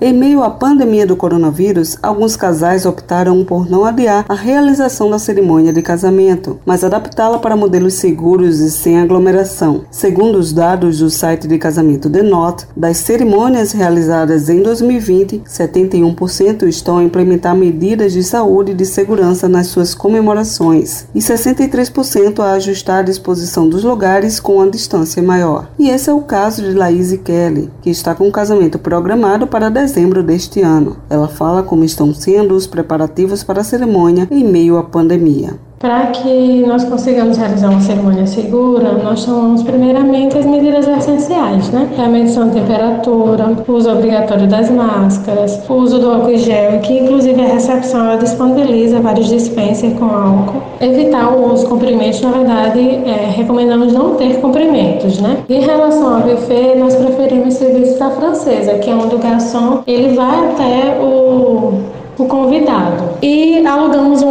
Em meio à pandemia do coronavírus, alguns casais optaram por não adiar a realização da cerimônia de casamento, mas adaptá-la para modelos seguros e sem aglomeração. Segundo os dados do site de casamento The Not, das cerimônias realizadas em 2020, 71% estão a implementar medidas de saúde e de segurança nas suas comemorações e 63% a ajustar a disposição dos lugares com a distância maior. E esse é o caso de Laís Kelly, que está com o casamento programado para dezembro dezembro deste ano. Ela fala como estão sendo os preparativos para a cerimônia em meio à pandemia. Para que nós consigamos realizar uma cerimônia segura, nós tomamos primeiramente as medidas essenciais, né? A medição de temperatura, o uso obrigatório das máscaras, o uso do álcool gel, que inclusive a recepção ela disponibiliza vários dispensers com álcool. Evitar o uso de na verdade, é, recomendamos não ter comprimentos, né? Em relação ao buffet, nós preferimos da francesa, que é onde o garçom ele vai até o o convidado. E alugamos um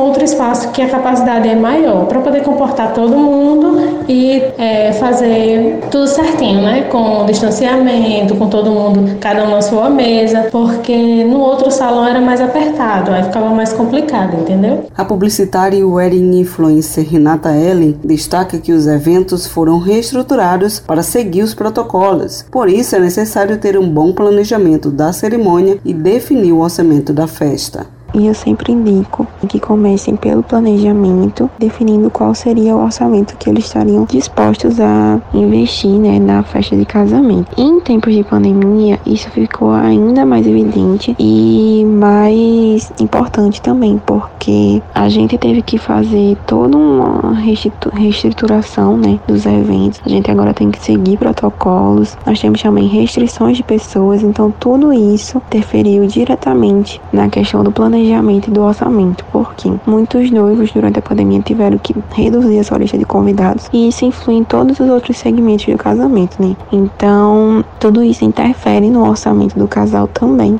espaço que a capacidade é maior para poder comportar todo mundo e é, fazer tudo certinho, né? Com distanciamento, com todo mundo, cada um na sua mesa, porque no outro salão era mais apertado, aí ficava mais complicado, entendeu? A publicitária e wedding influencer Renata Ellen destaca que os eventos foram reestruturados para seguir os protocolos. Por isso é necessário ter um bom planejamento da cerimônia e definir o orçamento da festa. E eu sempre indico que comecem pelo planejamento, definindo qual seria o orçamento que eles estariam dispostos a investir né, na festa de casamento. Em tempos de pandemia, isso ficou ainda mais evidente e mais importante também, porque a gente teve que fazer toda uma reestruturação né, dos eventos. A gente agora tem que seguir protocolos, nós temos também restrições de pessoas, então tudo isso interferiu diretamente na questão do planejamento e do orçamento, porque muitos noivos durante a pandemia tiveram que reduzir a sua lista de convidados e isso influi em todos os outros segmentos do casamento, né? Então, tudo isso interfere no orçamento do casal também.